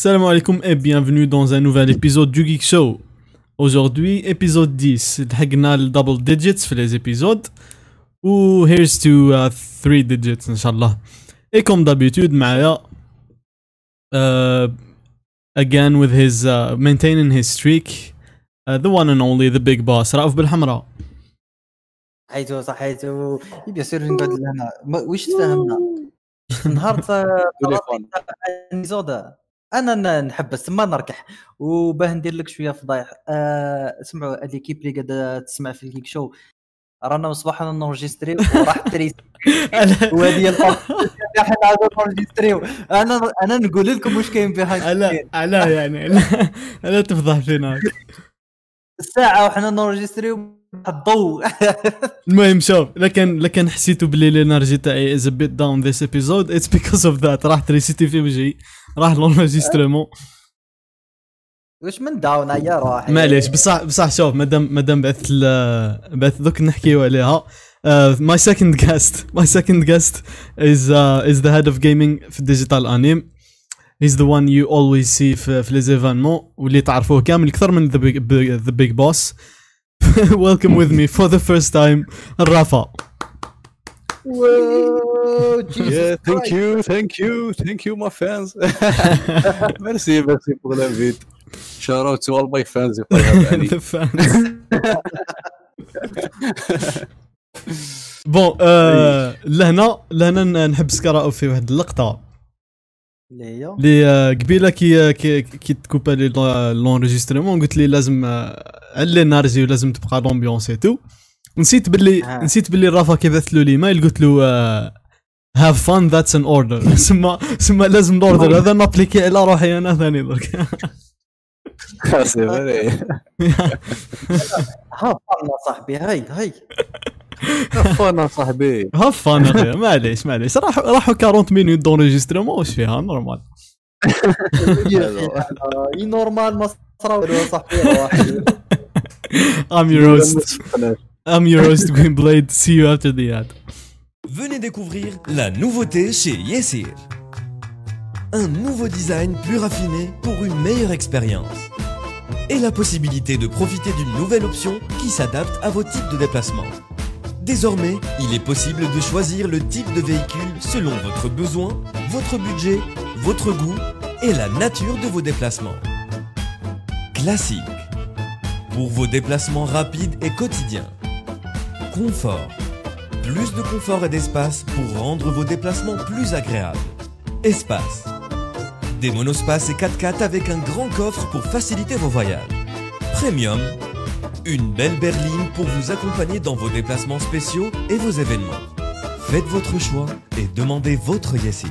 Salam alaikum et bienvenue dans un nouvel épisode du Geek Show. Aujourd'hui, épisode 10. لحقنا le double digits في les épisodes. Ou here's to uh, three digits inshallah. Et comme d'habitude, معايا uh, again with his uh, maintaining his streak uh, the one and only the big boss رأف بالحمراء. حيتو صحيتو بيان سور نقعد لهنا واش تفهمنا نهار تليفون. أنا نحبس تما نركح. وباه ندير لك شوية فضايح. آه سمعوا ليكيب اللي قاعدة تسمع في الكيك شو. رانا مصباحنا نورجيستري وراح تريس وهذه إحنا عاود نورجيستريو أنا أنا نقول لكم واش كاين بيهايند على على يعني. لا, لا تفضح فينا الساعة وحنا نورجيستريو الضوء المهم شوف لكن لكن حسيتوا بلي ال energy تاعي is a bit down this episode it's because of that راح التريسيتي في وجهي. راح l'enregistrement واش من down يا روحي معليش بصح بصح شوف مادام مادام بعثت بعثت دوك نحكيو عليها. my second guest my second guest is is the head of gaming في ال Digital Anime He's the one you always see في, les événements واللي تعرفوه كامل أكثر من the big, big, the big boss. Welcome with me for the Yeah, thank you, thank you, thank you, my fans. merci, merci pour l'invite. Shout out to all my fans if I have any. the fans بون آه لهنا لهنا ن- نحبس كراو في واحد اللقطة اللي هي آه، قبيلة كي كي, كي تكوبا لي l'enregistrement قلت لي لازم آه، علي ال energy ولازم تبقى l'ambiance et tout نسيت باللي آه. نسيت باللي رافا كي بعث له الايميل قلت له have fun that's an order سما سما لازم ال order هذا نابليكي على روحي أنا ثاني درك C'est vrai. have fun آ صاحبي هاي هاي. fun آ صاحبي. have fun اخويا معليش معليش. راح راحوا 40 minutes d'enregistrement واش فيها normal اي نورمال ما صرا والو صاحبي your host. I'm your host Green Blade see you after the ad Venez découvrir la nouveauté chez Yesir. Un nouveau design plus raffiné pour une meilleure expérience. Et la possibilité de profiter d'une nouvelle option qui s'adapte à vos types de déplacement. Désormais, il est possible de choisir le type de véhicule selon votre besoin, votre budget, votre goût et la nature de vos déplacements. Classique. Pour vos déplacements rapides et quotidiens. Confort plus de confort et d'espace pour rendre vos déplacements plus agréables. Espace. Des monospaces et 4x4 avec un grand coffre pour faciliter vos voyages. Premium. Une belle berline pour vous accompagner dans vos déplacements spéciaux et vos événements. Faites votre choix et demandez votre Yesir.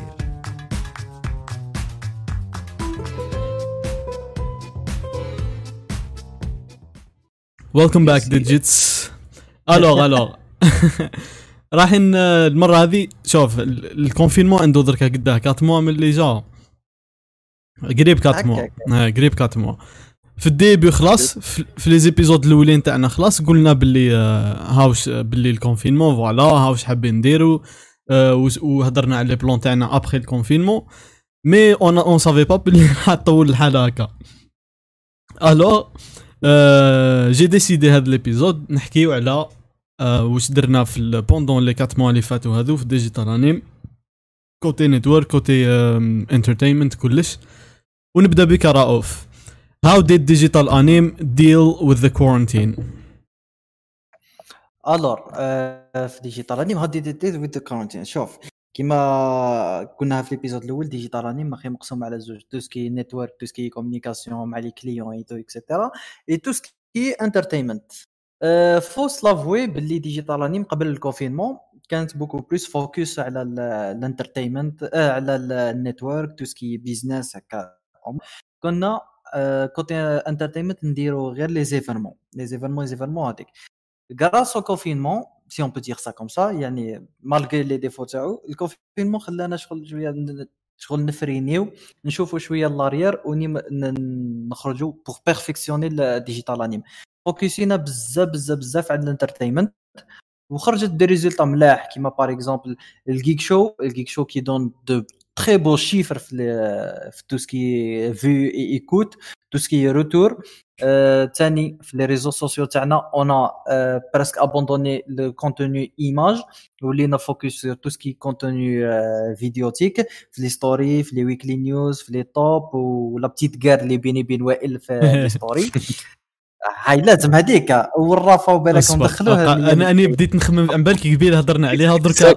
Welcome back digits alors alors رايحين المرة هذه شوف ال- ال confinement عنده دركا قداه 4 mois من اللي جا. قريب 4 mois. آه، قريب 4 mois في ال début خلاص في في les épisodes الأولين تاعنا خلاص قلنا باللي آه، هاوش باللي ال confinement voilà هاوش حابين نديرو آه، وهضرنا على les plans تاعنا après ال confinement mais on on savait pas باللي راح تطول الحالة هكا. alors آه، j'ai décidé هذا l'épisode نحكيو على واش درنا في pendant les 4 mois اللي فاتوا هذو في Digital Anime côté network côté entertainment كلش. ونبدأ بك رؤوف How did digital anime deal with the quarantine? alors آه، في Digital Anime how they deal with quarantine شوف كيما قلناها في ال épisode الأول Digital Anime ماخي مقسوم على زوج tout ce qui network tout ce qui communication مع les clients et tout et cetera et tout ce qui entertainment faut se l'avouer باللي Digital Anime قبل ال confinement. كانت beaucoup plus focus على ال entertainment آه على ال network tout ce qui business هكا. كنا côté entertainment نديرو غير les événements. les événements événements هذيك grâce au confinement c'est un peu dire ça comme ça يعني malgré les défauts تاعو ال confinement خلانا شغل شوية شغل نفرينيو نشوفوا شوية l'arrière ونخرجوا pour perfectionner ال Digital Anime فوكسينا بزاف بزاف بزاف على ال entertainment وخرجت des résultats ملاح. كيما par exemple ال Geek Show ال Geek Show qui donne de très beaux chiffres في في tout ce qui vues et écoutes tout ce qui retour ثاني في les réseaux sociaux تاعنا on a presque abandonné le contenu image ولينا focus sur tout ce qui contenu vidéothèque في les stories في les Weekly News في les Top ولا petite guerre اللي بيني بين وائل في les stories هاي لازم هذيك. والرافا وبالك ندخلوها أنا اني بديت نخمم عن بالك قبيل هضرنا عليها درك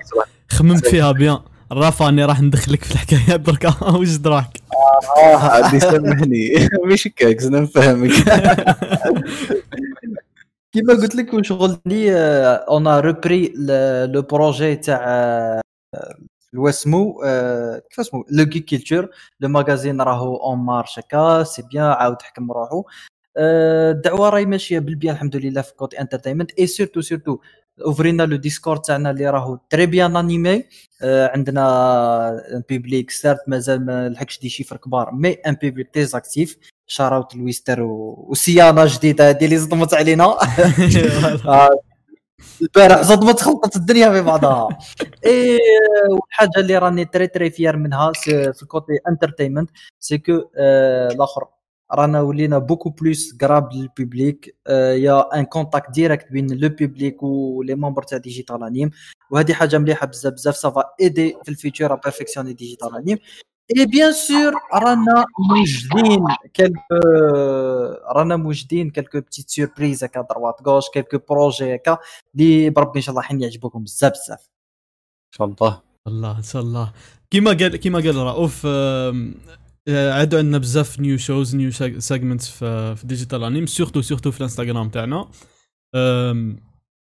خممت فيها بيان. رافا أني راح ندخلك في الحكاية درك واش دراك آه عادي سامحني. مش هكاك أنا نفهمك كيما قلت لك وشغل لي on a repris le projet تاع الواسمو كيف اسمو le qui le magazine راهو en marche هكا c'est bien عاود حكم روحو. الدعوه راهي ماشيه بالبيان الحمد لله في côté entertainment et surtout surtout اوفرينا le Discord تاعنا اللي راهو très bien animé عندنا un public certes مازال ما لحقش des chiffres كبار mais un public très actif shout out لويستر وسيانه جديده هذه اللي صدمت علينا البارح صدمت خلطت الدنيا في بعضها. اي والحاجة اللي راني très très fier منها في ال côté entertainment c'est que الآخر رانا ولينا beaucoup plus قراب لل public y a un contact direct بين le public و les membres تاع Digital Anime. وهذه حاجة مليحة بزاف بزاف سافا ايدي في الفيتشر بيرفكسيوني ديجيتال انيم. اي بيان سور رانا موجدين quelques رانا موجدين كالكو بتيت سوربريز هكا دروات غوش كالكو بروجي هكا اللي بربي إن شاء الله حين يعجبوكم بزاف بزاف. إن شاء الله. الله إن شاء الله. كيما قال كيما قال رؤوف عادوا عندنا بزاف نيو شوز نيو سيجمنتس في ديجيتال انيم سورتو سورتو في الانستغرام تاعنا.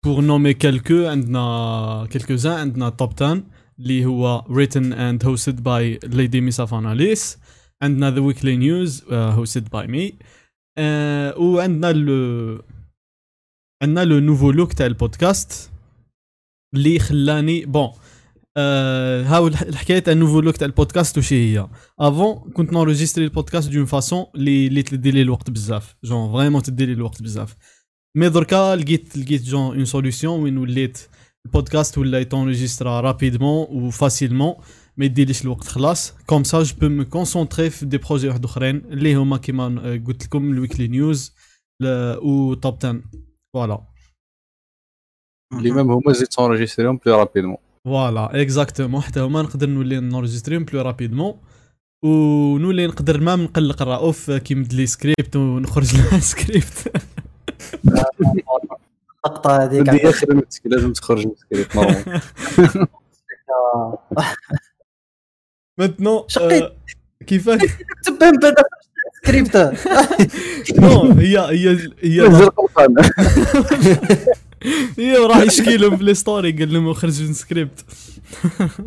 pour nommer quelques عندنا quelques-uns عندنا Top 10 اللي هو written and hosted by lady ميسا فاناليس عندنا the Weekly News hosted by me. uh, وعندنا le عندنا le nouveau look تاع البودكاست اللي خلاني bon آه هاو الحكاية تاع ال nouveau look تاع البودكاست وش هي. avant كنت نورجيستري ال podcast d'une façon اللي اللي تدي لي الوقت بزاف. genre vraiment تدي لي الوقت بزاف. mais دركا لقيت لقيت genre une solution وين وليت البودكاست ولا يتونجيسترا rapidement و facilement ما يديليش الوقت خلاص. comme ça je peux me concentrer في des projets واحد أخرين اللي هما كيما قلت لكم ال Weekly News و Top 10 voilà اللي même هما زيد تونجيستريهم plus rapidement voilà exactement حتى هما نقدر نولي نورجستريهم plus rapidement ونولي نقدر ما نقلق الرؤوف كي مد les scripts ونخرج لها سكريبت اللقطه هذيك هذه خدمتك لازم تخرج من سكريبت نورمال شقيت. كيفاش كتب script non هي هي هي هي راح يشكي لهم في story قال لهم خرج من سكريبت.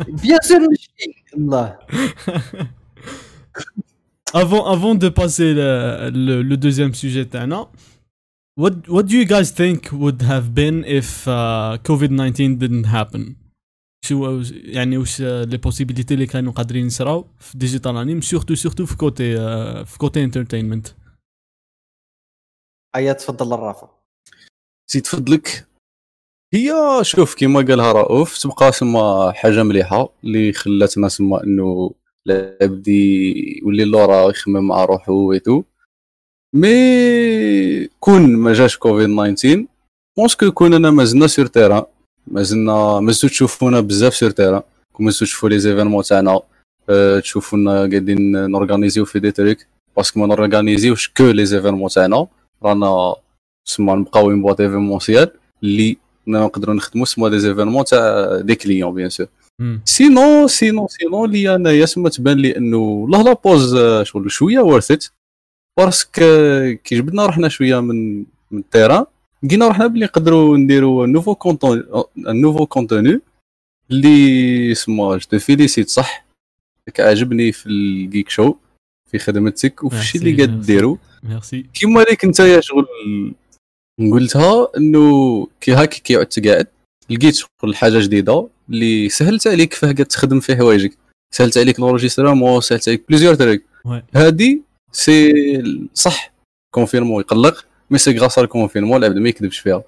بيان سور نشكي الله avant avant de passer le deuxième sujet تاعنا What what do you guys think would have been if uh, COVID-19 didn't happen? شو يعني واش les possibilités اللي كانوا قادرين يصراو في ديجيتال انيم surtout surtout في côté uh, في côté entertainment هيا تفضل الرافع. زيد فضلك هي شوف كيما قالها رؤوف تبقى سما حاجة مليحة. اللي خلاتنا سما إنه العبد يولي alors يخمم مع روحو ويتو mais كون ما جاش كوفيد 19 parce que كنا مازلنا sur terrain مازلنا مازلتو تشوفونا بزاف sur terrain كون مازلتو تشوفو les événements تاعنا أه، تشوفونا قاعدين نورغانيزيو في دي تريك. باسكو ما نورغانيزيوش كو لي زيفينمون تاعنا رانا سما نبقاو une boîte événementielle اللي نقدروا نخدموا سما des événements تاع des clients bien sûr. سينو سينو سينو لي انايا تما تبان لي أنه لا لا بوز آه، شغل شوية ورثت باسكو كي جبدنا روحنا شوية من من التيران لقينا روحنا بلي نقدروا نديروا نوفو كونتون نوفو كونتوني اللي اسمه جو فيليسيت صح راك عاجبني في الجيك شو في خدمتك وفي الشيء اللي قاعد. ديروا ميرسي كيما ليك انت يا شغل قلتها انه كي هاكي كي عدت قاعد لقيت شغل حاجة جديده اللي سهلت عليك فيه قاعد تخدم فيه حوايجك سهلت عليك لونجسترامون سهلت عليك بليزيور تريك. هادي سي صح كونفيرمون يقلق مي سي غراس الكونفيرمون العبد ما يكذبش فيها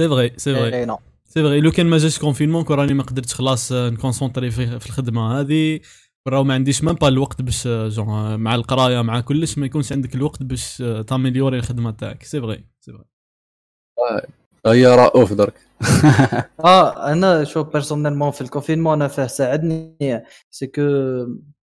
سي فغي سي فغي نو. سي فغي لو كان ما جاش كونفينمون كون راني ما قدرتش خلاص نكونسونطري في, في الخدمه هذه راهو ما عنديش ميم با الوقت باش جون مع القرايه مع كلش ما يكونش عندك الوقت باش تاميليوري الخدمه تاعك سي فغي سي فغي هي رؤوف درك آه أنا شو بيرسونيلمون في الكونفينمون أنا فيه ساعدني سي كو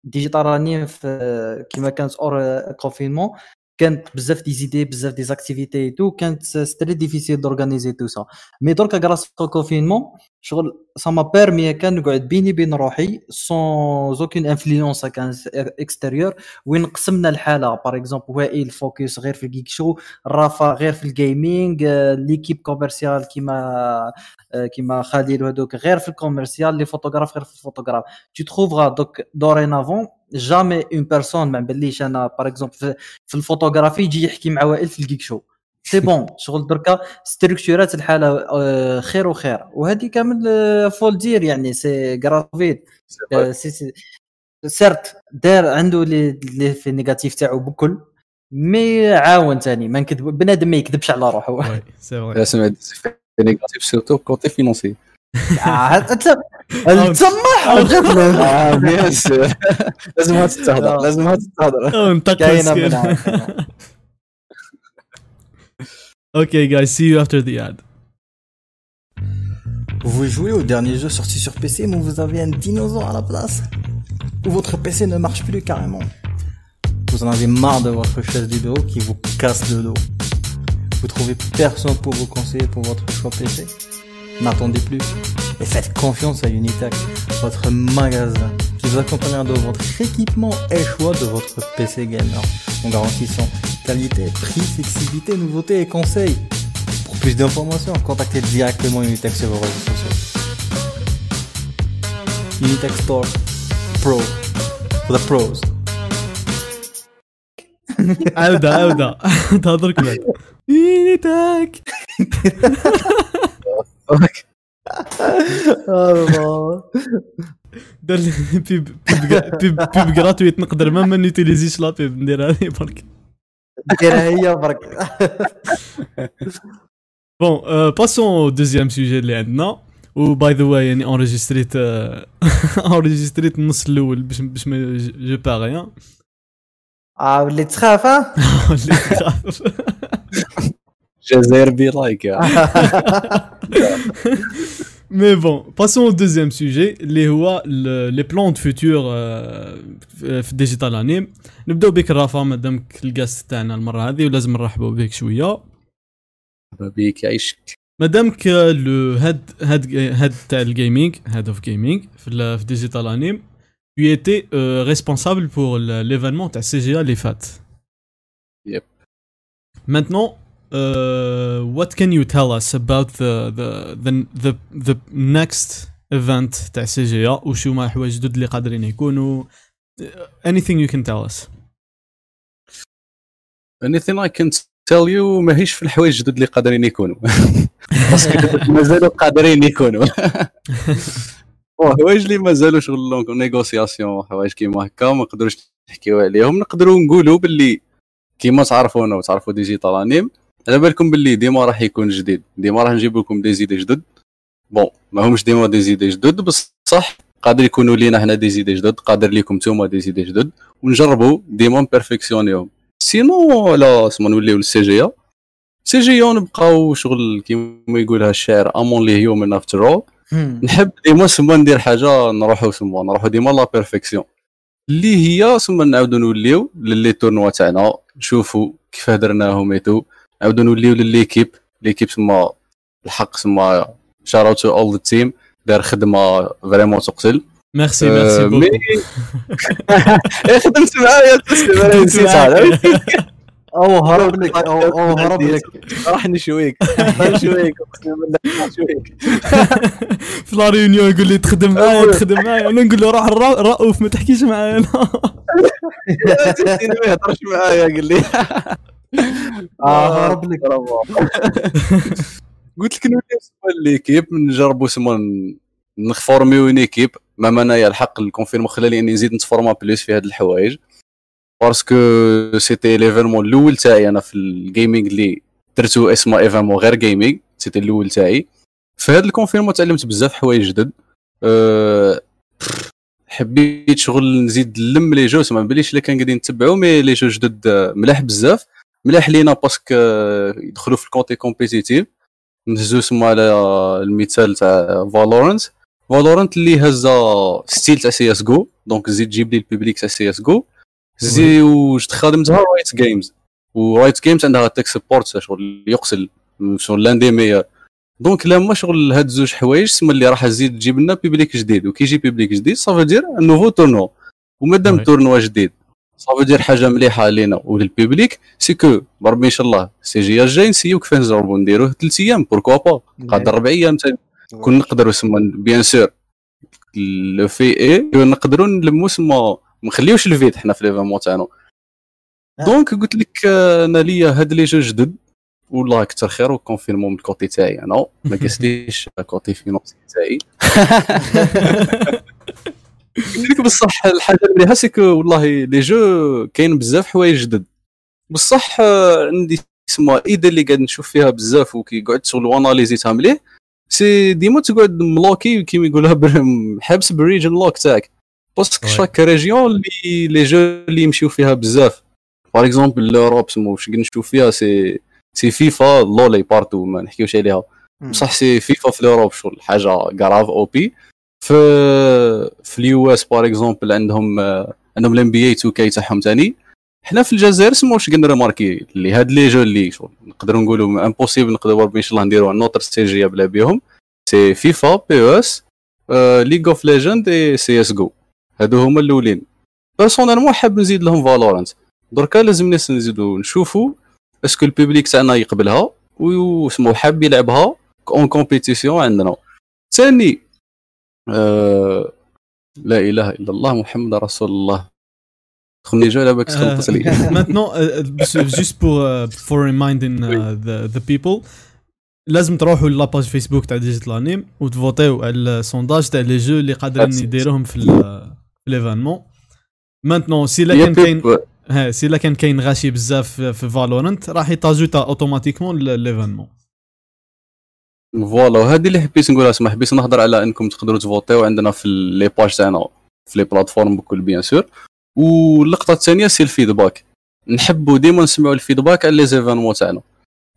ديجيتال راني في كيما كانت اور كونفينمون كانت بزاف دي زيدي بزاف دي زاكتيفيتي تو كانت ستري ديفيسيل دورغانيزي تو سا مي دركا غراس أو كونفينمون شغل سا ما بيرمي كان نقعد بيني بين روحي سون زوكين انفلونس كان اكستيريور وين قسمنا الحالة؟ باغ اكزومبل وائل فوكس غير في الجيك شو رافا غير في الجيمنج ليكيب كوميرسيال كيما آه، كيما خليل وهذوك غير في الكوميرسيال لي فوتوغراف غير في الفوتوغراف tu trouveras دوك دورينافون جامي اون بيرسون ما نبليش أنا باغ اكزومبل في الفوتوغرافي يجي يحكي مع وائل في الجيك شو سي بون شغل دركا ستركتورات الحالة آه، خير وخير. وهذه كامل آه، فول دير يعني سي غرافيت. آه، سي سي سيرت دار عنده لي لي في النيجاتيف تاعو بكل مي عاون تاني. ما نكذب بنادم ما يكذبش على روحه. وي سي فغي لا سمعت نيجاتيف سيرتو كوتي فينونسي تسمح آه بيان سور لازم تستهدر لازم تستهدر. نطق كاينة. Okay, guys, see you after the ad. Vous jouer au dernier jeu sorti sur PC mais vous avez un dinosaure à la place. Ou votre PC ne marche plus carrément. Vous en avez marre de votre chaise du dos qui vous casse le dos. Vous trouvez personne pour vous conseiller pour votre choix PC N'attendez plus et faites confiance à Unitac, votre magasin vous accompagnera dans votre équipement et choix de votre PC gamer en garantissant qualité, prix, flexibilité, nouveauté et conseils. Pour plus d'informations, contactez directement Unitech sur vos réseaux sociaux. Unitech Store Pro for the pros. عودة عودة تهضرك بعد ينيتك دار بيب بيب بيب بيب جراتويت نقدر ما ما نيتيليزيش لا بيب ندير هذه برك. ديرها هي برك. بون باسون أو دوزيام سوجي اللي عندنا و باي ذا واي يعني اونريجستريت اونريجستريت النص الأول باش باش ما جو باغي آه وليت تخاف ها جزائر بي لايك يا مي بون باسون au deuxième sujet اللي هو لي بلان دو فوتور في ديجيتال انيم نبداو بك رافا مادامك ال guest تاعنا المره هذه ولازم نرحبوا بك شوية بيك يعيشك مادامك لو هاد هاد هاد تاع ال gaming head of gaming في ال- في ديجيتال انيم tu étais euh, responsable pour le- l'événement تاع سي جي اللي فات Yep. Maintenant, uh, what can you tell us about the the the the, the next event تاع سي جي وشو ما حوايج جدد اللي قادرين يكونوا؟ anything you can tell us. Anything I can tell you ماهيش في الحوايج الجدد اللي قادرين يكونوا. parce que مازالوا قادرين يكونوا. حوايج اللي مازالوا شغل négociation حوايج كيما هكا ما نقدروش نحكيو عليهم. نقدروا نقولوا باللي كيما تعرفونا وتعرفوا ديجيتال انيم على بالكم باللي ديما راح يكون جديد. ديما راح نجيب لكم des idées جدد. bon ما همش ديما des idées جدد بصح قادر يكونوا لينا حنا des idées جدد قادر ليكم نتوما des idées جدد ونجربوا ديما نبرفكسيونيهم sinon على اسمه نوليو للسي جي سي جي نبقاو شغل كيما يقولها الشاعر I'm only human after all نحب ديما سما ندير حاجة نروحو سما نروحو ديما la perfection اللي هي سما نعاودو نوليو ل les tournois تاعنا. نشوفوا كيفاه درناهم et tout نعاودو نوليو ل l'équipe. L'équipe سما الحق سما shoutout to all the team دار خدمة vraiment تقتل. ميرسي آه، merci mais beaucoup إيه، خدمت معايا تسلم أنا نسيتها أو هرب لك أو أو هرب لك راح نشويك نشويك نشويك في la réunion يقول لي تخدم معايا تخدم معايا. أنا نقول له روح رؤوف ما تحكيش معايا. زيدتيني ما يهضرش معايا قال لي. آه هرب لك. قلت لك نولي سما l'équipe نجربوا سما ن- نفورميو une équipe même انايا الحق ال confinement خلاني إني نزيد نتفورما plus في هاد الحوايج. parce que c'était l'événement الأول تاعي أنا في ال gaming اللي درتو اسمه événement غير gaming c'était الأول تاعي. في هاد ال confinement تعلمت بزاف حوايج جدد. أه حبيت شغل نزيد نلم لي جو ما بليش اللي كان قاعدين نتبعو مي لي جو جدد آه، ملاح بزاف. ملاح لينا باسكو يدخلوا في الكونتي كومبيتيتيف. نهزو سما على المثال تاع فالورنت فالورنت اللي هزا ستيل تاع سي اس جو دونك زيد جيب لي البيبليك تاع سي اس جو زي وجد خدمتها رايت جيمز ورايت جيمز عندها تك سبورت شغل يقسل شغل لأن دي ميور دونك لما شغل هاد زوج حوايج سما اللي راح تزيد تجيب لنا بيبليك جديد. وكي يجي بيبليك جديد صافي دير نوفو تورنو ومادام. tournoi جديد. صافي دير حاجة مليحة لينا ولل public c'est cool. بربي إن شاء الله. سي جي الجاي نسيو كيفاش نجربو نديروه ثلاث أيام. pourquoi pas قادر ربع أيام كون نقدروا سما bien sûr. لو في إي نقدروا نلمو سما ما نخليوش ال vide حنا في l'événement تاعنا. donc قلت لك آه، أنا ليا هاد les jeux جدد. والله كثر خير و confinement من ال côté تاعي أنا. ما قاستليش côté financier تاعي. قلت بصح الحاجة المليحه سيكو والله لي جو كاين بزاف حوايج جدد. بصح آه، عندي اسمها ايدا اللي قاعد نشوف فيها بزاف وكي قعدت واناليزيتها مليح سي ديما تقعد ملوكي كيما يقولها حابس بالريجن لوك تاعك. باسكو. شاك ريجيون اللي لي جو اللي يمشيو فيها بزاف. باغ اكزومبل لوروب سمو واش قاعد نشوف فيها سي سي فيفا لولي بارتو ما نحكيوش عليها. بصح سي فيفا في لوروب شغل حاجة grave أو بي في في ال US par exemple عندهم آه، عندهم ال NBA 2K تاعهم ثاني حنا في الجزائر سمو واش قلنا remarqué اللي هاد les jeux اللي نقدروا نقولوا impossible نقدروا ان شاء الله نديروا notre stratégie بلا بيهم. c'est FIFA PES League of Legends et CS:GO هادو هما الأولين. personnellement حاب نزيد لهم Valorant دركا لازم ناس نزيدو نشوفوا est-ce que ال public تاعنا يقبلها وسمو حاب يلعبها en compétition عندنا. ثاني آه لا إله إلا الله محمد رسول الله. خلني جو على بالك تخلص لي Maintenant, euh, euh, juste pour euh, for reminding the the people لازم تروحوا la page Facebook تاع Digital Anime وتفوتيو على ال sondage تاع les jeux اللي قادرين. يديروهم في l'événement maintenant si لا كان كاين ها si لا كان كاين غاشي بزاف في Valorant راح يتاجوتا automatiquement l'événement voilà. وهذه اللي حبيت نقولها اسمح حبيت نهضر على إنكم تقدروا تفوتيو عندنا في les pages تاعنا في les plateformes بكل bien sûr. واللقطة الثانية c'est ال feedback. نحبوا ديما نسمعوا ال feedback على les événements تاعنا.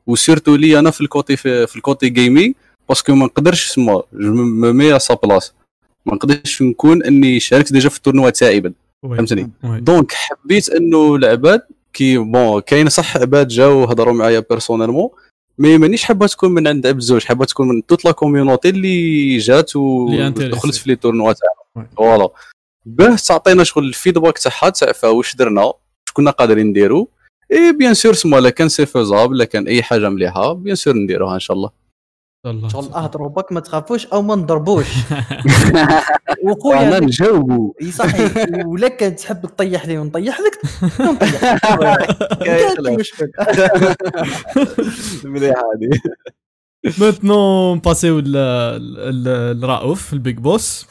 و surtout لي أنا في ال côté في, في ال côté gaming parce que ما نقدرش سما je mets sa place ما نقدرش نكون إني شاركت déjà في ال tournoi تاعي بعد فهمتني؟ donc حبيت إنه العباد كي bon كاين صح عباد جاو هضروا معايا personnellement mais مانيش حابة تكون من عند عبد زوج حابة تكون من toute la community اللي جات ودخلت. في les tournois Ouais. voilà باه تعطينا شغل ال feedback تاعها تاع واش درنا واش كنا قادرين نديرو et bien sûr سما لا كان c'est faisable لا كان أي حاجة مليحة bien sûr نديروها إن شاء الله الله. شغل اهضروا بك ما تخافوش أو ما نضربوش. أنا وخويا نجاوبو. إي صحيح. ولا كان تحب تطيح لي ونطيح لك نطيح مليحه هذه maintenant باسيو لرؤوف ال big boss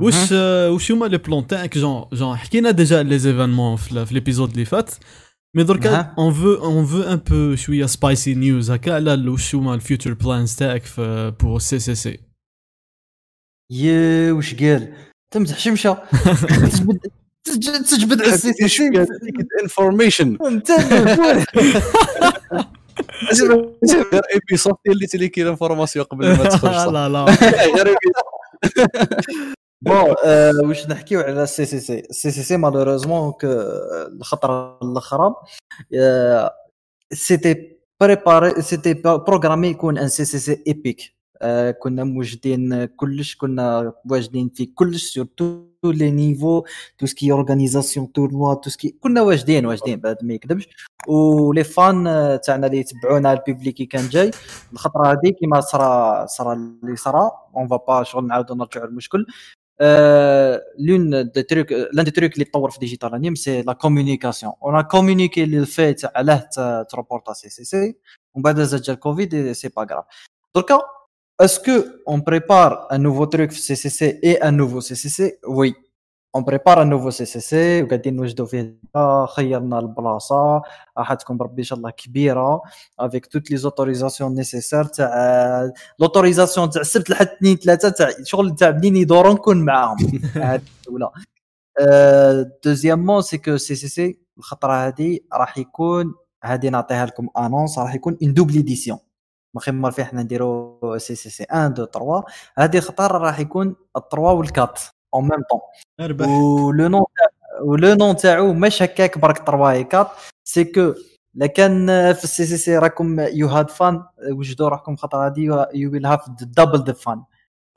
واش واش هما les plans تاعك؟ جون جون حكينا déjà les événements في l'épisode اللي فات. mais دركا. On veut on veut un peu شوية spicy news هكا على واش هما ال future plans تاعك في pour CC سي يا وش قال تمزح شمشه تجبد تج- تجبد على السي سي سي انفورميشن انت غير اي بي صوفت اللي تليكي الانفورماسيون قبل ما تخرج. لا لا غير اي بي بون آه، واش نحكيو على السي سي سي السي سي سي مالوريزمون الخطره الاخرى آه، c'était préparé c'était programmé يكون un CCC épique آه، كنا موجدين كلش كنا واجدين في كلش sur tous les niveaux tout ce qui organisation tournois tout ce qui كنا واجدين واجدين بعد ما يكذبش و les fans آه، تاعنا اللي يتبعونا ال public كي كان جاي الخطره هذه كيما صرا صرا اللي صرا on va pas شغل نعاودو نرجعوا المشكل l'un des trucs l'un des trucs اللي تطور في Digital Anime c'est la communication on communiquait للفيت علاه تروبورتا CCC ومن بعد زاد جا الكوفيد c'est pas grave دركا est-ce que on prépare un nouveau truc في CCC et un nouveau CCC oui on prépare un nouveau CCC وقاعدين نوجدوا فيه خيرنا البلاصة. راح تكون بربي إن شاء الله كبيرة avec toutes les autorisations nécessaires تاع l'autorisation تاع السبت لحد اثنين ثلاثة تاع شغل تاع منين يدوروا نكون معاهم. هذه الأولى. deuxièmement c'est que CCC الخطرة هذه راح يكون هذه نعطيها لكم annonce راح يكون une double édition ما خير فيه حنا نديرو CCC 1 2 3 هذه خطر راح يكون التروا والكات. اون ميم طون ولو نون ولو نون تاعو مش هكاك برك 3 quatre c'est que لا كان في ال CCC راكم you had fun وجدوا روحكم خطر هذه you will have double the fun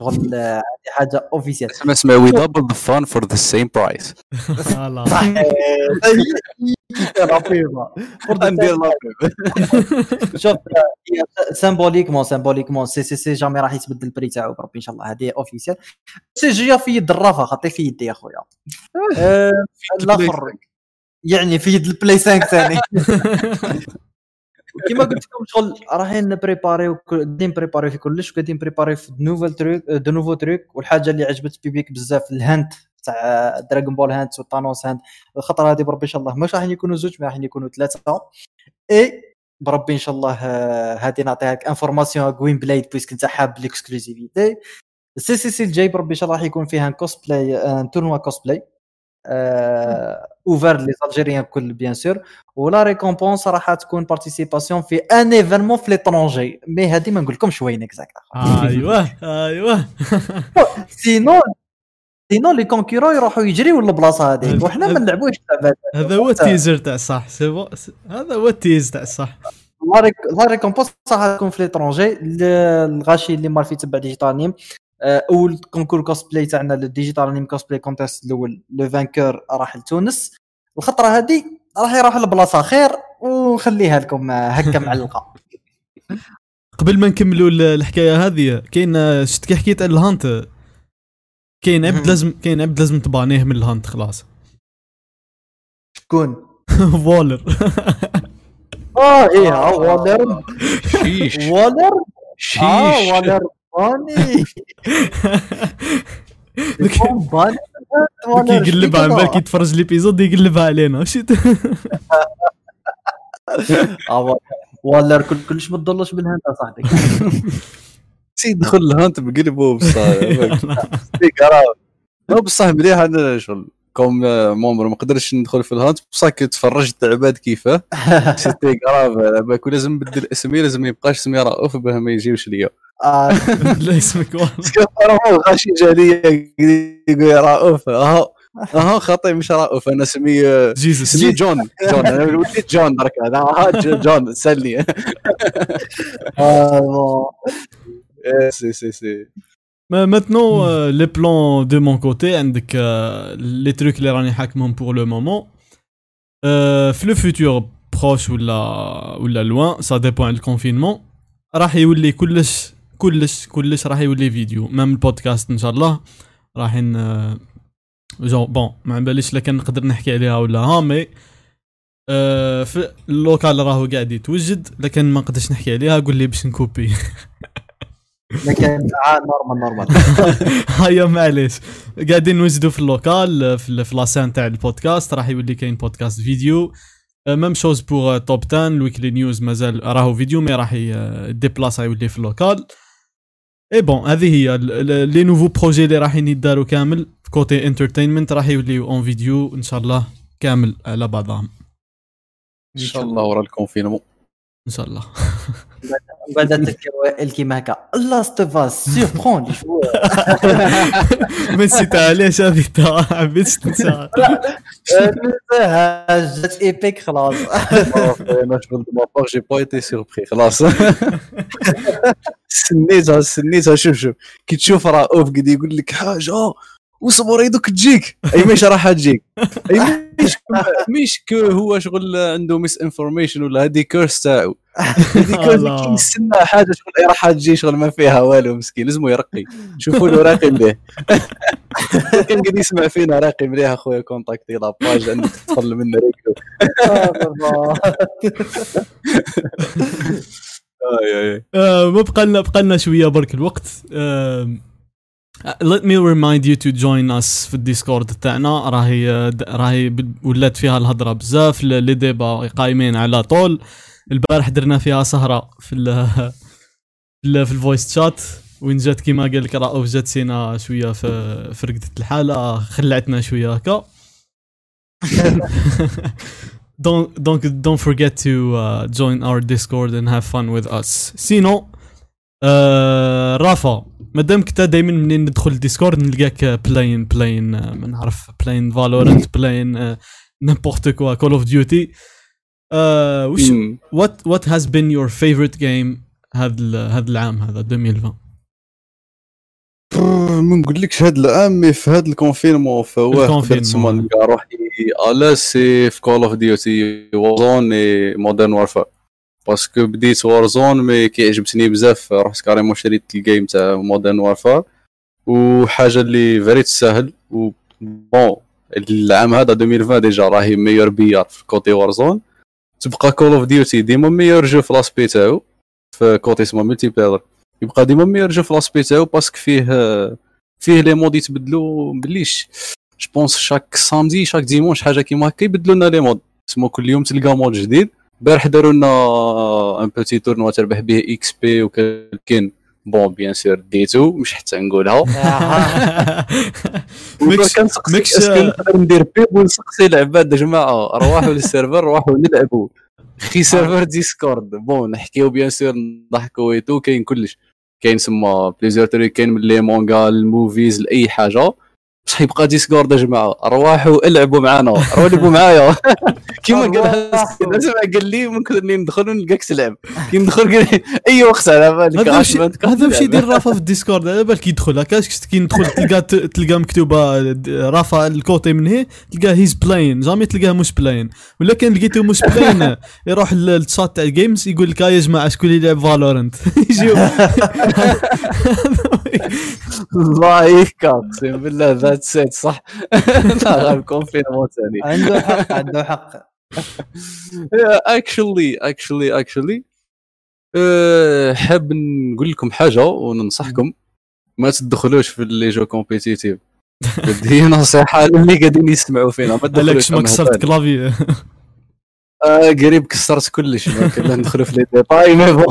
شغل هذه حاجة officiel اسمع اسمع oui double the fun for the same price صح ندير شوف symboliquement symboliquement CCC jamais راح يتبدل ال prix تاعو بربي ان شاء الله هذه اوفيسيال سي جي في يد الرافا خاطي في يدي يا خويا الآخر يعني في يد ال Play 5 ثاني كيما قلت لكم شغل رايحين نبريباريو قاعدين préparer في كلش وقاعدين préparer في nouveaux trucs de nouveaux trucs والحاجة اللي عجبت public بزاف ال hunt تاع Dragon Ball hunt و Thanos hunt الخطره هذه بربي إن شاء الله. مش راح يكونوا زوج ما راح يكونوا ثلاثة. إي بربي إن شاء الله آه، هذه نعطيها لك information كوين بلايد puisque انت حاب ال exclusivité ال CCC الجاي بربي إن شاء الله راح يكون فيها cosplay un tournoi cosplay ouvert les Algériens كل bien sûr و la récompense راح تكون participation في un événement في l'étranger mais هذه ما نقول لكمش وين exact أيوه أيوه. sinon sinon les concours يروحوا يجريوا للبلاصة هذيك وحنا ما نلعبوش هذا هو ال teaser تاع الصح سي هذا هو ال teaser تاع الصح la récompense راح تكون في l'étranger الغاشي اللي مال في تبع Digital Anime. آه، أول concours cosplay تاعنا ال Digital Anime cosplay contest الأول le vainqueur راح لتونس. الخطرة هذه راح يروح لبلاصه خير ونخليها لكم هكا معلقة. قبل ما نكملوا ال- الحكاية هذه كاين شفت كي حكيت على ال hunt كاين عبد. لازم كاين عبد لازم تبانيه من ال hunt خلاص. شكون؟ فولر آه إيه ها والر. شيش. والر؟ آه شيش banni. يكون banni. كي يقلبها على بالك يتفرج l'épisode يقلبها علينا. شت. آه والر. كل كلش ما تضلش بالهند يا صاحبي. سي دخل الهانت بقلبه بصح لا بصح مليح أنا شغل. كوم مومبر ما قدرش ندخل في الهانت بصح كي تفرجت عباد كيفاه سيتي كراف باك لازم نبدل اسمي لازم ما يبقاش اسمي رؤوف باه ما يجيوش ليا آه، لا اسمك والله. غاشي جا ليا يقول رؤوف. أها أها خاطي مش رؤوف أنا اسمي Jesus اسمي جون جون. أنا وليت جون درك ها ج- جون سالني آه، bon. إيه، CCC maintenant les plans de mon côté عندك les trucs اللي راني حاكمهم pour le moment في le futur proche ولا ولا loin ça dépend على ال confinement راح يولي كلش كلش كلش راح يولي فيديو même البودكاست ان شاء الله راح ن je bon ما على باليش لا كان نقدر نحكي عليها ولا ها mais آه، في ال local راهو قاعد يتوجد لكن ما نقدرش نحكي عليها قول لي باش نكوبي لكن آه، normal normal هيا معليش. قاعدين نوجدوا في ال local في, في la scène تاع البودكاست. راح يولي كاين بودكاست فيديو. même chose pour Top 10 ال Weekly News مازال راهو فيديو mais راح déplace يولي في ال local. إي bon هذه هي les nouveaux projets اللي راحين يداروا كامل. في côté entertainment راح يوليو en vidéo إن شاء الله كامل على بعضهم إن شاء الله ورا ال confinement إن شاء الله. وبعد تلقى وائل كيما هكا. Last of Us surprend les joueurs ما نسيتها. علاش هذه حبيت تنساها. ننساها. جات épique خلاص. أنا شغل de ma part j'ai pas été surpris خلاص. سنيتها سنيتها شوف شوف. كي تشوف راه أوف قد يقول لك حاجة وصبر يدك تجيك. أي مش راح تجيك أي مش مش كو هو شغل عنده ميس انفورميشن ولا هذه كيرس تاعو. هذه يستنى حاجة شغل أي راح تجي شغل ما فيها والو مسكين لازم يرقي. شوفوا له راقي مليح كان قاعد يسمع فينا راقي مليح أخويا كونتاكتي لا باج عندك تدخل من ريكو. اي اي آه، ما بقى لنا بقى لنا شوية برك الوقت. آم، let me remind you to join us في ال Discord تاعنا. راهي راهي ب- ولات فيها الهضرة بزاف. les débats قايمين على طول. البارح درنا فيها سهرة في ال في, ال- في ال voice chat وين جات كيما قال لك راه جات سينا شوية في رقدة الحالة خلعتنا شوية هكا. Don't don't don't forget to uh, join our discord and have fun with us. sinon آه رافا مادام كنت دائما منين ندخل ال Discord نلقاك playing playing آه، ما نعرف playing Valorant playing n'importe quoi Call of Duty وش. what what has been your favorite game هذا هذا العام هذا 2020 ما نقولكش هاد العام mais في هاد ال confinement فواه ال confinement. قدرت تسمى نلقى روحي à l'aise c'est في Call of Duty Warzone et Modern Warfare parce que بديت Warzone mais كيعجبتني بزاف رحت carrément شريت ال game تاع Modern Warfare وحاجه اللي vrai تسهل و bon العام هذا 2020 déjà راهي meilleure BR في côté Warzone تبقى Call of Duty ديما meilleur jeu في l'aspect تاعو في côté اسمه multiplayer يبقى ديما meilleur jeu في l'aspect تاعو parce que فيه فيه les modes يتبدلوا plus je pense chaque samedi chaque dimanche حاجة كيما هكا يبدلوا لنا les modes تسمو كل يوم تلقى mode جديد البارح داروا لنا un petit tournoi تربح به XP وكاين bon bien sûr ديتو مش حتى نقولها. mais كي نسقسي نقدر ندير pub ونسقسي العباد جماعة روحوا لل serveur روحوا نلعبوا. خي serveur Discord bon نحكيو bien sûr نضحكوا et tout كاين كلش. كاين سما plusieurs théories كاين من les mangas ال movies لاي حاجة. بصح يبقى Discord يا جماعة. روحوا إلعبوا معنا روحوا إلعبوا معايا. كيما سكين. اسمع قال لي ممكن إني ندخل ونلقاك تلعب. كي ندخل قال لي أي وقت على بالك هذا تلعب. يدير رافا في ال Discord على بالك يدخل. هكا كي ندخل تلقى تلقى مكتوبة رافا ال côté من هي تلقاه he's playing jamais تلقاه مش playing ولا كان لقيته مش playing يروح للشات تاع ال games يقول لك "ها يا جماعة شكون اللي يلعب Valorant يجيو. الله يهكا أقسم بالله that's it صح؟ لا غير confinement ثاني عنده حق عنده حق. actually actually actually حاب نقول لكم حاجة وننصحكم. ما تدخلوش في les jeux compétitifs. هي نصيحة للي قاعدين يسمعوا فينا ما تدخلوش ما كسرت clavier. قريب كسرت كلش كنا ندخلوا في les détails mais bon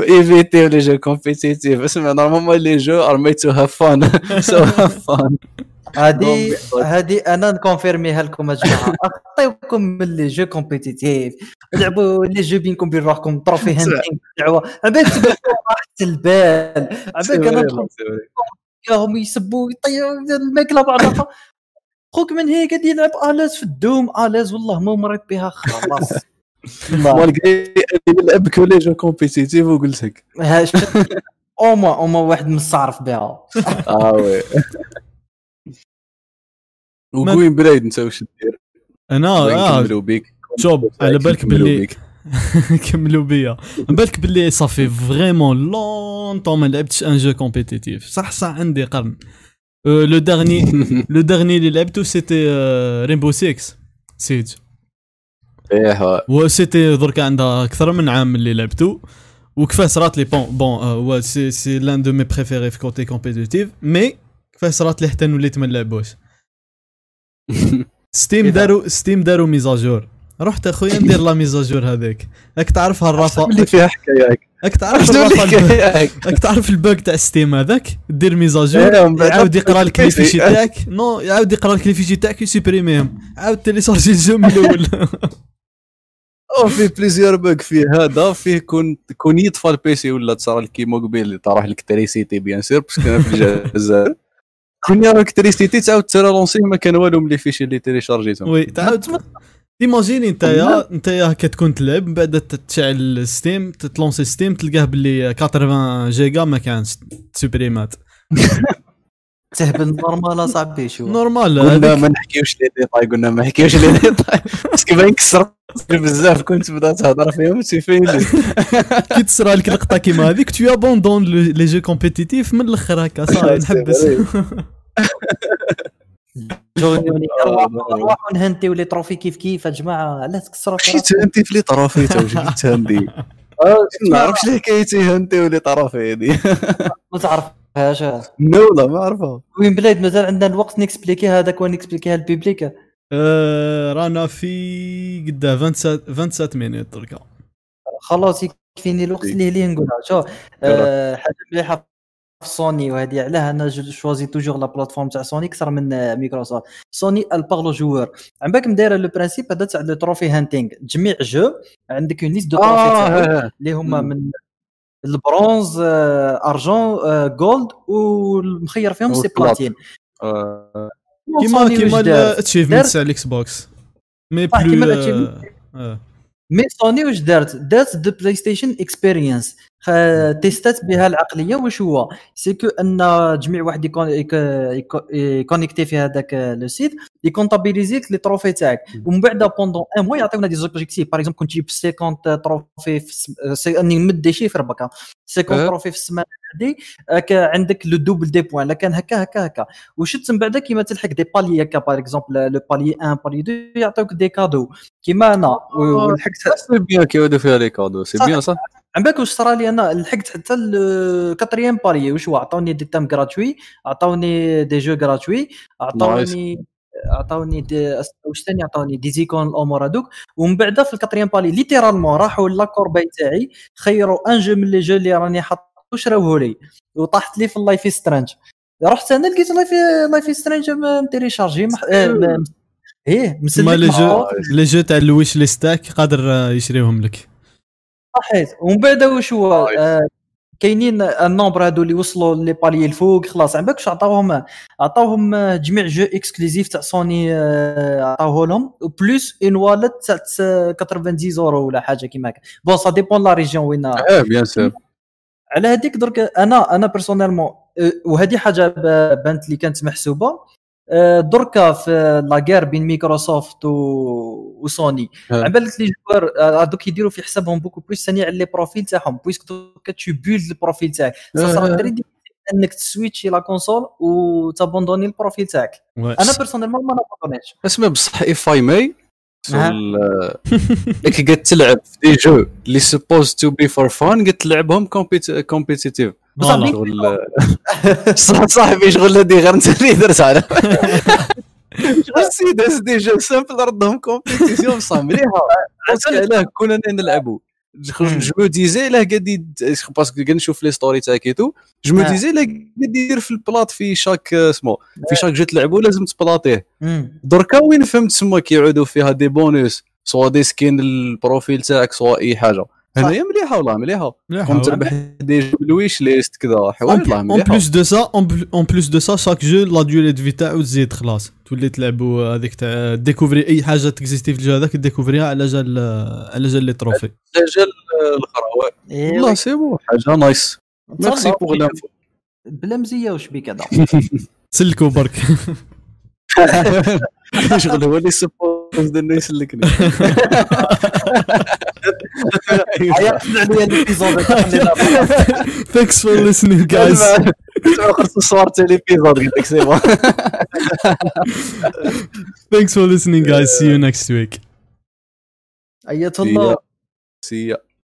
évitez les jeux compétitifs. اسمع normalement les jeux are made to have fun so have fun نعم. هذه أنا نكونفيرميها لكم يا جماعة. اعطيوكم من les jeux compétitifs. لعبوا les jeux بينكم بين روحكم trophy hunting دعوة. عباك تبقى راحه البال. أنا ندخل فيهم يسبوا يطيروا الماكله بعضها خوك من هي قاعد يلعب آلاز في الدوم آلاز والله ما مريت بها خلاص. مالغري اني نلعب كو لي جو كومبيتيتيف وقلت لك أوما أوما واحد مستعرف بها. آه وي. وكوين بلايد انت واش دير. أنا آه. كملوا بيك. شوب على بالك باللي. كملوا بيا. على بالك باللي صافي فريمون لونطون ما لعبتش ان جو كومبيتيتيف صح صح عندي قرن. le dernier le dernier اللي لعبته c'était Rainbow 6 Siege et c'était دركا عندها أكثر من عام اللي لعبته وكفاه صرات لي bon bon هو c'est c'est l'un de mes préférés في côté compétitif mais كفاه صرات لي حتى وليت ما نلعبوش Steam داروا Steam داروا mise à jour رحت اخويا ندير la mise à jour هذيك. راك تعرفها الرافا اللي فيها حكاياك. راك تعرف راك تعرف ال page تاع Steam هذاك؟ دير mise à jour إيه، يعاود يقرا لك les fichiers تاعك non يعاود يقرا لك les fichiers تاعك يسوبريميهم عاود تيليشارجي ال jeu من الأول. أو فيه plusieurs bugs فيه هذا. فيه كون كون يطفى ال PC ولا تصرى لك كيما قبيل اللي طرح l'électricité bien sûr parce que أنا في الجزائر كون يا l'électricité تعاود ترالونسي ما كان والو من les fichiers اللي تيليشارجيتهم. oui تعاود imagine انت يا انت يا هكا تكون تلعب من بعد تشعل Steam تلونسي Steam تلقاه باللي 80 جيجا ما كانش سوبريمات تهبل نورمال صاحبي شو نورمال قلنا ما نحكيوش لي ديتاي قلنا ما نحكيوش لي ديتاي باسكو باين كسرت بزاف كنت بدات تهضر فيهم تيفين كي تصرى لك لقطه كيما هذيك تو ابوندون لي جو كومبيتيتيف من الآخر هكا صافي نحبس جونيوني آه، نروحوا نهنتيو لي تروفي كيف كيف يا جماعة لا تكسروا مشي تهنتي في لي واش قلت تهندي ما نعرفش ليه حكايتي هنتي ولي طرافي هذه ما تعرفهاش لا والله ما عرفها وين بلاد مازال عندنا الوقت نكسبليكي هذاك ونكسبليكيها للبيبليك آه، رانا في قدا 27 27 مينوت دركا خلاص يكفيني الوقت اللي ليه نقولها. شوف آه، حاجة مليحة. سوني وهذه علاه أنا شوازي توجور لا بلاتفورم تاع سوني أكثر من آه، ميكروسوفت سوني البارلو جوور عم بالك مدايرة لو برانسيب هذا تاع لو تروفي هانتينغ تجميع جو عندك une liste de trophées اللي هما. من البرونز آه، argent آه، gold والمخير فيهم c'est. platine كيما واش كيما دارت؟ ال achievement تاع ال Xbox mais كيما بلو. آه. mais سوني واش دارت دارت de PlayStation Experience تيستات بها العقلية. واش هو؟ c'est que أن جميع واحد يكون- يك- يك- يكونيكتي في هذاك le site يكونتابيليزيك les trophées تاعك. ومن بعد pendant un mois يعطيونا des objectifs par exemple كنت تجيب 50 trophées في راني نمد des chiffres بكا 50 أه. trophées في السمانة هذه عندك le double des points لا كان هكا هكا هكا. وشت من بعد كيما تلحق des paliers هكا. par exemple le palier 1 palier 2 يعطيوك des cadeaux كيما أنا. ولحقت سي بيان كيودوا فيها les cadeaux c'est. bien صح عم بالك واش صرا لي أنا لحقت حتى ال quatrième palier واش هو؟ عطاوني des thèmes gratuits عطاوني des jeux gratuits عطاوني عطاوني واش ثاني عطاوني؟ des icônes الأمور هذوك. ومن بعد في ال quatrième palier littéralement راحوا la corbeille تاعي خيروا un jeu من les jeux اللي راني حاط وشراوه لي وطاحت لي في ال Life is Strange. رحت أنا لقيت Life Life is Strange متيليشارجي مح... آه، إيه مسلك. les jeux تاع ال wishlist اك قادر يشريوهم لك. صحيت. ومن بعد واش هو؟ آه، كاينين ال membres هادو اللي وصلوا les paliers الفوق خلاص. عم بالك واش عطاوهم؟ عطاوهم آه، جميع jeu exclusif تاع سوني آه، عطاوه لهم. plus un wallet تاع 90 أورو ولا حاجة كيما هكا. bon ça dépend la région وين آه bien sûr على هذيك درك أنا أنا personnellement وهذه حاجة بانت لي كانت محسوبة. آه، دركا في la guerre بين مايكروسوفت و- وسوني. على بالك les joueurs آه، هذوك يديروا في حسابهم beaucoup plus ثاني على les profils تاعهم puisque دوكا tu build ال profil تاعك آه. انك تسويتشي la console وتابوندوني ال profil تاعك. أنا personnellement ما نابوندونيش اسمع بصح اف اي ماي أها. لك قاعد تلعب في des jeux اللي supposed to be for fun قاعد تلعبهم competitive صح صاحبي شغل هذه غير انت اللي درت على. شغل السيد هز des jeux simples ردهم compétition بصح مليحه parce que علاه كنا نلعبوا je me disais là قاعد يد- parce que قاعد نشوف les stories تاعك et tout je me آه. disais là قاعد يدير في ال plat في chaque اسمه في chaque jeu تلعبوا لازم تبلاطيه. دركا وين فهمت تسمى كيعودوا فيها des bonus soit des skins ال profil تاعك soit أي حاجة. هنايا مليحة والله مليحة. ouais. تربح des jeux بال wishlist كذا حوايج والله مليحة. de ça, en, pl- en plus de ça, chaque jeu la durée de vie تاعو تزيد خلاص. تولي تلعبوا هذيك تاع ديكوفري أي حاجة تكزيستي في ال jeu هذاك ديكوفريها على جال على جال les trophées. الاجل الأخرى واه. إيه والله. c'est beau حاجة nice. merci pour l'info بلا مزية واش بيك هذا؟ سلكوا برك. شغل هو اللي supposé انه يسلكني هيا اسمع لي ال épisode Thanks for listening guys خلص الصور تاع l'épisode قلت لك c'est bon Thanks for listening guys. See you next week. ايات الله سي